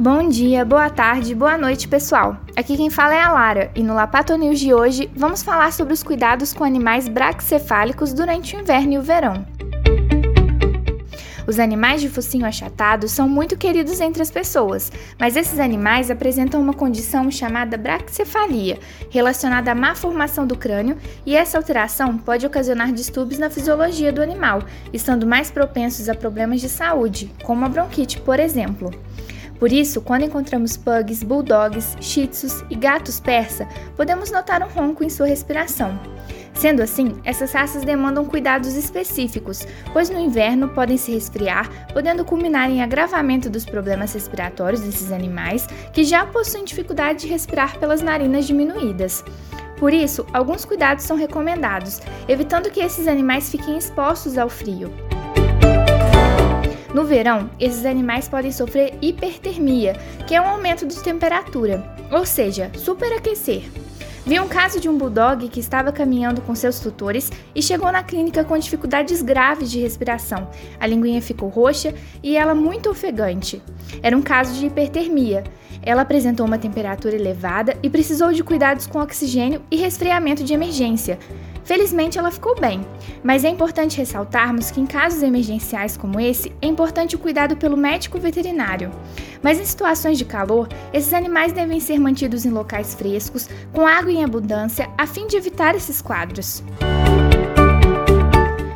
Bom dia, boa tarde, boa noite, pessoal. Aqui quem fala é a Lara e no Lapato News de hoje vamos falar sobre os cuidados com animais braxcefálicos durante o inverno e o verão. Os animais de focinho achatado são muito queridos entre as pessoas, mas esses animais apresentam uma condição chamada braxicefalia, relacionada à má formação do crânio, e essa alteração pode ocasionar distúrbios na fisiologia do animal, estando mais propensos a problemas de saúde, como a bronquite, por exemplo. Por isso, quando encontramos pugs, bulldogs, shih tzus e gatos persa, podemos notar um ronco em sua respiração. Sendo assim, essas raças demandam cuidados específicos, pois no inverno podem se resfriar, podendo culminar em agravamento dos problemas respiratórios desses animais que já possuem dificuldade de respirar pelas narinas diminuídas. Por isso, alguns cuidados são recomendados, evitando que esses animais fiquem expostos ao frio. No verão, esses animais podem sofrer hipertermia, que é um aumento de temperatura, ou seja, superaquecer. Vi um caso de um bulldog que estava caminhando com seus tutores e chegou na clínica com dificuldades graves de respiração. A linguinha ficou roxa e ela muito ofegante. Era um caso de hipertermia. Ela apresentou uma temperatura elevada e precisou de cuidados com oxigênio e resfriamento de emergência. Felizmente ela ficou bem, mas é importante ressaltarmos que em casos emergenciais como esse, é importante o cuidado pelo médico veterinário. Mas em situações de calor, esses animais devem ser mantidos em locais frescos, com água em abundância, a fim de evitar esses quadros.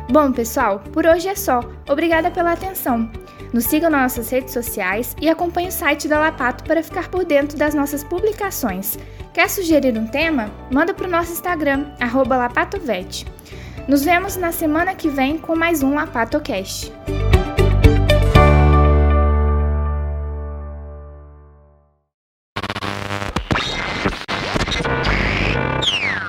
Bom, pessoal, por hoje é só. Obrigada pela atenção. Nos sigam nas nossas redes sociais e acompanhe o site da Lapato para ficar por dentro das nossas publicações. Quer sugerir um tema? Manda para o nosso Instagram, @lapatovet. Nos vemos na semana que vem com mais um LapatoCast.